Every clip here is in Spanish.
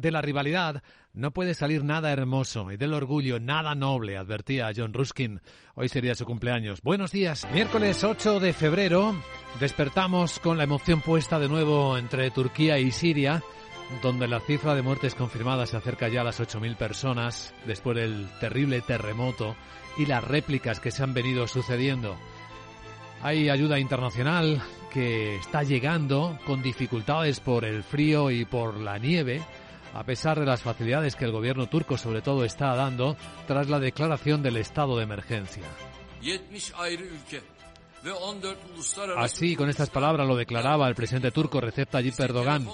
de la rivalidad no puede salir nada hermoso y del orgullo nada noble, advertía John Ruskin. Hoy sería su cumpleaños. Buenos días. Miércoles 8 de febrero despertamos con la emoción puesta de nuevo entre Turquía y Siria, donde la cifra de muertes confirmadas se acerca ya a las 8.000 personas después del terrible terremoto y las réplicas que se han venido sucediendo. Hay ayuda internacional que está llegando con dificultades por el frío y por la nieve a pesar de las facilidades que el gobierno turco sobre todo está dando tras la declaración del estado de emergencia. Así, con estas palabras lo declaraba el presidente turco Recep Tayyip Erdogan.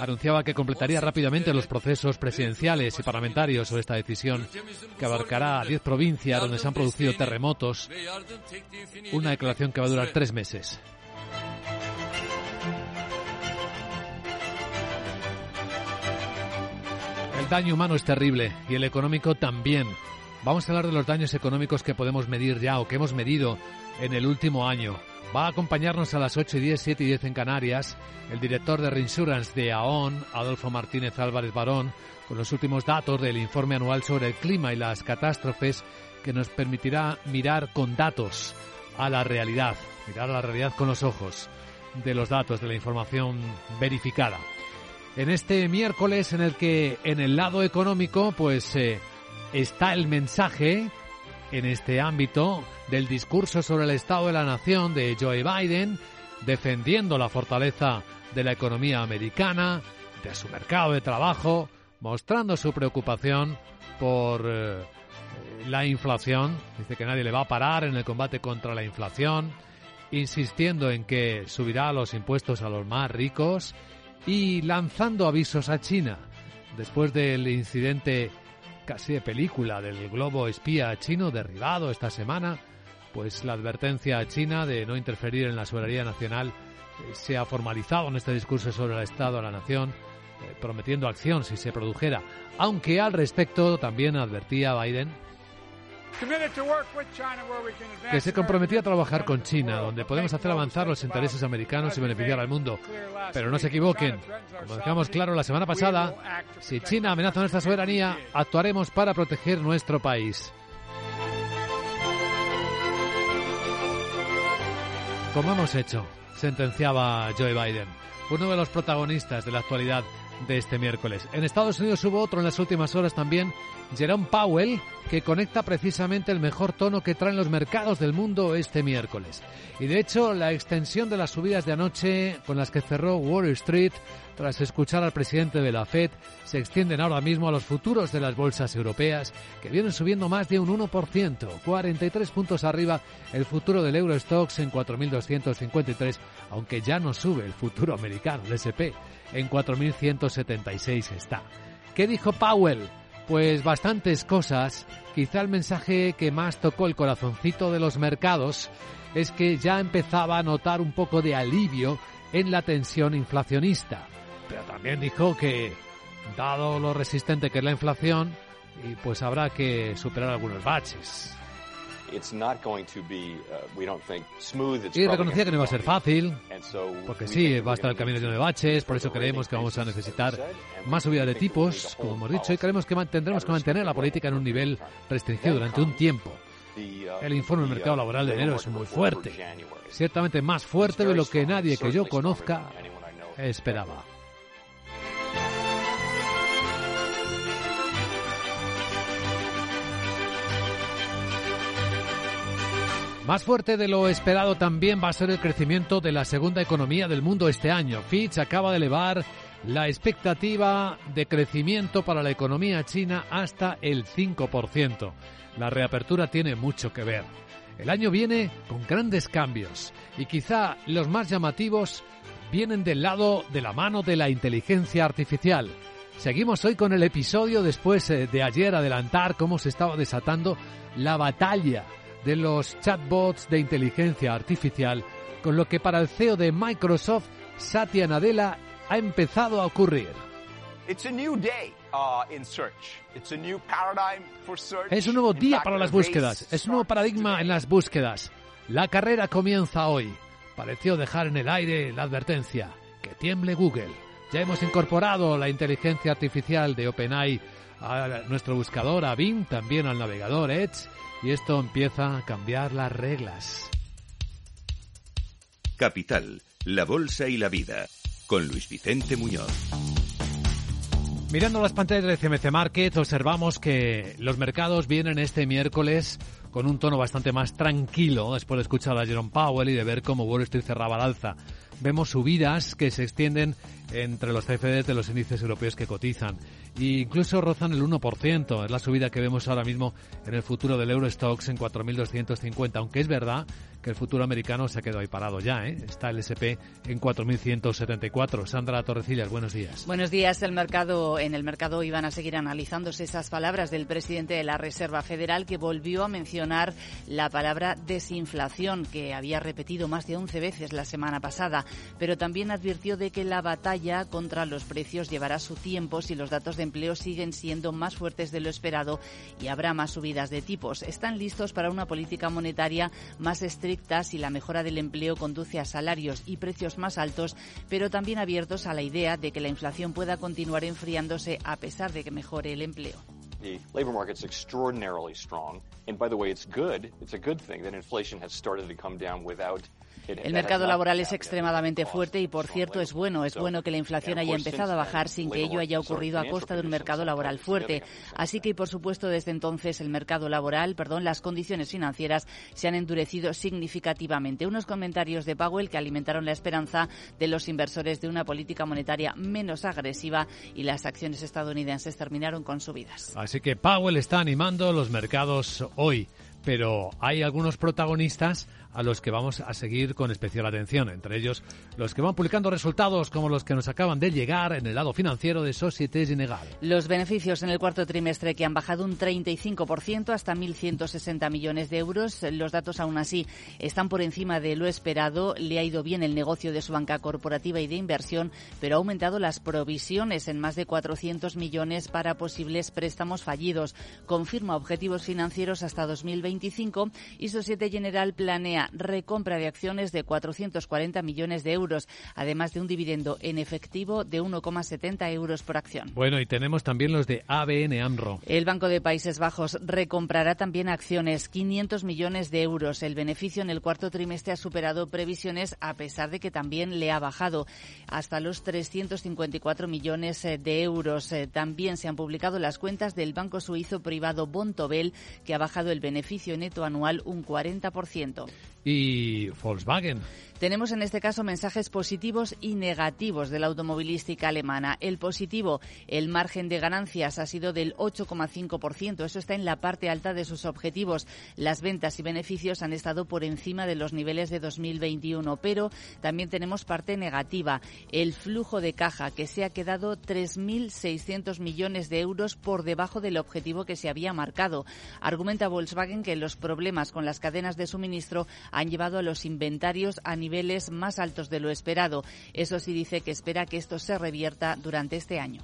Anunciaba que completaría rápidamente los procesos presidenciales y parlamentarios sobre esta decisión, que abarcará 10 provincias donde se han producido terremotos. Una declaración que va a durar tres meses. Daño humano es terrible y el económico también. Vamos a hablar de los daños económicos que podemos medir ya o que hemos medido en el último año. Va a acompañarnos a las 8 y 10, 7 y 10 en Canarias el director de Reinsurance de AON, Adolfo Martínez Álvarez Barón, con los últimos datos del informe anual sobre el clima y las catástrofes que nos permitirá mirar con datos a la realidad, mirar a la realidad con los ojos de los datos, de la información verificada en este miércoles en el que en el lado económico pues eh, está el mensaje en este ámbito del discurso sobre el estado de la nación de Joe Biden defendiendo la fortaleza de la economía americana, de su mercado de trabajo, mostrando su preocupación por eh, la inflación, dice que nadie le va a parar en el combate contra la inflación, insistiendo en que subirá los impuestos a los más ricos y lanzando avisos a China. Después del incidente casi de película del globo espía chino derribado esta semana, pues la advertencia a China de no interferir en la soberanía nacional eh, se ha formalizado en este discurso sobre el Estado de la Nación, eh, prometiendo acción si se produjera, aunque al respecto también advertía Biden que se comprometía a trabajar con China, donde podemos hacer avanzar los intereses americanos y beneficiar al mundo. Pero no se equivoquen, como dejamos claro la semana pasada, si China amenaza nuestra soberanía, actuaremos para proteger nuestro país. Como hemos hecho, sentenciaba Joe Biden, uno de los protagonistas de la actualidad de este miércoles. En Estados Unidos hubo otro en las últimas horas también, Jerome Powell, que conecta precisamente el mejor tono que traen los mercados del mundo este miércoles. Y de hecho, la extensión de las subidas de anoche con las que cerró Wall Street tras escuchar al presidente de la Fed, se extienden ahora mismo a los futuros de las bolsas europeas, que vienen subiendo más de un 1%, 43 puntos arriba el futuro del Eurostox en 4.253, aunque ya no sube el futuro americano, el SP, en 4.176 está. ¿Qué dijo Powell? Pues bastantes cosas. Quizá el mensaje que más tocó el corazoncito de los mercados es que ya empezaba a notar un poco de alivio en la tensión inflacionista. Pero también dijo que, dado lo resistente que es la inflación, y pues habrá que superar algunos baches. Y reconocía que no iba a ser fácil, porque sí, va a estar el camino lleno de baches, por eso creemos que vamos a necesitar más subida de tipos, como hemos dicho, y creemos que tendremos que mantener la política en un nivel restringido durante un tiempo. El informe del mercado laboral de enero es muy fuerte, ciertamente más fuerte de lo que nadie que yo conozca esperaba. Más fuerte de lo esperado también va a ser el crecimiento de la segunda economía del mundo este año. Fitch acaba de elevar la expectativa de crecimiento para la economía china hasta el 5%. La reapertura tiene mucho que ver. El año viene con grandes cambios y quizá los más llamativos vienen del lado de la mano de la inteligencia artificial. Seguimos hoy con el episodio después eh, de ayer adelantar cómo se estaba desatando la batalla de los chatbots de inteligencia artificial, con lo que para el CEO de Microsoft, Satya Nadella, ha empezado a ocurrir. Es un nuevo día para las búsquedas, es un nuevo paradigma en las búsquedas. La carrera comienza hoy. Pareció dejar en el aire la advertencia, que tiemble Google. Ya hemos incorporado la inteligencia artificial de OpenAI a nuestro buscador, a Bing, también al navegador Edge, y esto empieza a cambiar las reglas. Capital, la Bolsa y la Vida, con Luis Vicente Muñoz. Mirando las pantallas de CMC Market, observamos que los mercados vienen este miércoles con un tono bastante más tranquilo después de escuchar a Jerome Powell y de ver cómo Wall Street cerraba al alza. Vemos subidas que se extienden entre los CFDs de los índices europeos que cotizan. E incluso rozan el 1%. Es la subida que vemos ahora mismo en el futuro del Eurostox en 4.250. Aunque es verdad que el futuro americano se ha quedado ahí parado ya. ¿eh? Está el SP en 4.174. Sandra Torrecillas, buenos días. Buenos días. El mercado, en el mercado iban a seguir analizándose esas palabras del presidente de la Reserva Federal que volvió a mencionar la palabra desinflación que había repetido más de 11 veces la semana pasada. Pero también advirtió de que la batalla contra los precios llevará su tiempo si los datos de empleo siguen siendo más fuertes de lo esperado y habrá más subidas de tipos. Están listos para una política monetaria más estricta y la mejora del empleo conduce a salarios y precios más altos, pero también abiertos a la idea de que la inflación pueda continuar enfriándose a pesar de que mejore el empleo. The labor market's extraordinarily strong. And by the way, it's good. It's a good thing that inflation has started to come down without el mercado laboral es extremadamente fuerte y, por cierto, es bueno. Es bueno que la inflación haya empezado a bajar sin que ello haya ocurrido a costa de un mercado laboral fuerte. Así que, por supuesto, desde entonces el mercado laboral, perdón, las condiciones financieras se han endurecido significativamente. Unos comentarios de Powell que alimentaron la esperanza de los inversores de una política monetaria menos agresiva y las acciones estadounidenses terminaron con subidas. Así que Powell está animando los mercados hoy pero hay algunos protagonistas a los que vamos a seguir con especial atención, entre ellos los que van publicando resultados como los que nos acaban de llegar en el lado financiero de Societe Generale. Los beneficios en el cuarto trimestre que han bajado un 35% hasta 1.160 millones de euros. Los datos aún así están por encima de lo esperado. Le ha ido bien el negocio de su banca corporativa y de inversión, pero ha aumentado las provisiones en más de 400 millones para posibles préstamos fallidos. Confirma objetivos financieros hasta 2020 y Societe General planea recompra de acciones de 440 millones de euros, además de un dividendo en efectivo de 1,70 euros por acción. Bueno, y tenemos también los de ABN AMRO. El Banco de Países Bajos recomprará también acciones, 500 millones de euros. El beneficio en el cuarto trimestre ha superado previsiones a pesar de que también le ha bajado hasta los 354 millones eh, de euros. Eh, también se han publicado las cuentas del banco suizo privado Bontobel, que ha bajado el beneficio neto anual un 40%. ¿Y Volkswagen? Tenemos en este caso mensajes positivos y negativos de la automovilística alemana. El positivo, el margen de ganancias ha sido del 8,5%. Eso está en la parte alta de sus objetivos. Las ventas y beneficios han estado por encima de los niveles de 2021. Pero también tenemos parte negativa, el flujo de caja, que se ha quedado 3.600 millones de euros por debajo del objetivo que se había marcado. Argumenta Volkswagen que los problemas con las cadenas de suministro han llevado a los inventarios a nivel niveles más altos de lo esperado. Eso sí dice que espera que esto se revierta durante este año.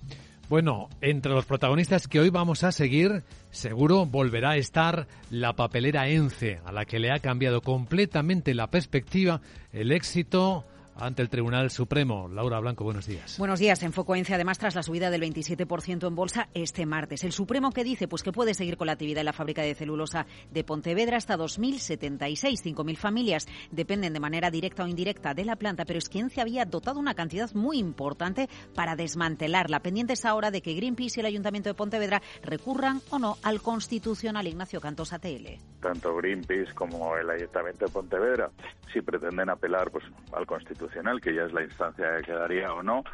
Bueno, entre los protagonistas que hoy vamos a seguir, seguro volverá a estar la papelera ENCE, a la que le ha cambiado completamente la perspectiva, el éxito ante el Tribunal Supremo. Laura Blanco, buenos días. Buenos días. En foco además, tras la subida del 27% en bolsa este martes. El Supremo que dice pues que puede seguir con la actividad en la fábrica de celulosa de Pontevedra hasta 2076. 5.000 familias dependen de manera directa o indirecta de la planta, pero es quien se había dotado una cantidad muy importante para desmantelarla. Pendientes ahora de que Greenpeace y el Ayuntamiento de Pontevedra recurran o no al Constitucional Ignacio Cantos ATL. Tanto Greenpeace como el Ayuntamiento de Pontevedra, si pretenden apelar pues, al Constitucional que ya es la instancia que quedaría o no,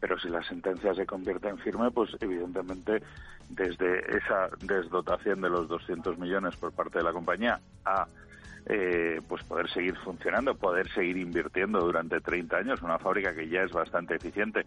pero si la sentencia se convierte en firme, pues evidentemente desde esa desdotación de los 200 millones por parte de la compañía a eh, pues poder seguir funcionando, poder seguir invirtiendo durante 30 años, una fábrica que ya es bastante eficiente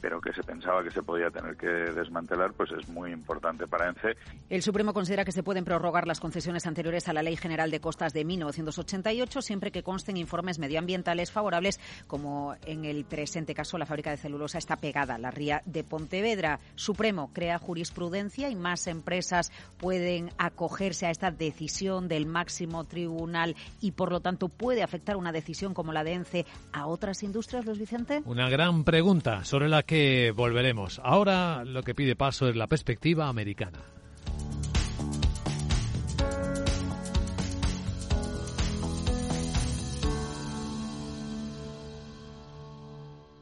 pero que se pensaba que se podía tener que desmantelar, pues es muy importante para ENCE. El Supremo considera que se pueden prorrogar las concesiones anteriores a la Ley General de Costas de 1988 siempre que consten informes medioambientales favorables, como en el presente caso la fábrica de celulosa está pegada a la ría de Pontevedra. Supremo crea jurisprudencia y más empresas pueden acogerse a esta decisión del máximo tribunal y por lo tanto puede afectar una decisión como la de ENCE a otras industrias, Luis Vicente. Una gran pregunta sobre la que volveremos. Ahora lo que pide paso es la perspectiva americana.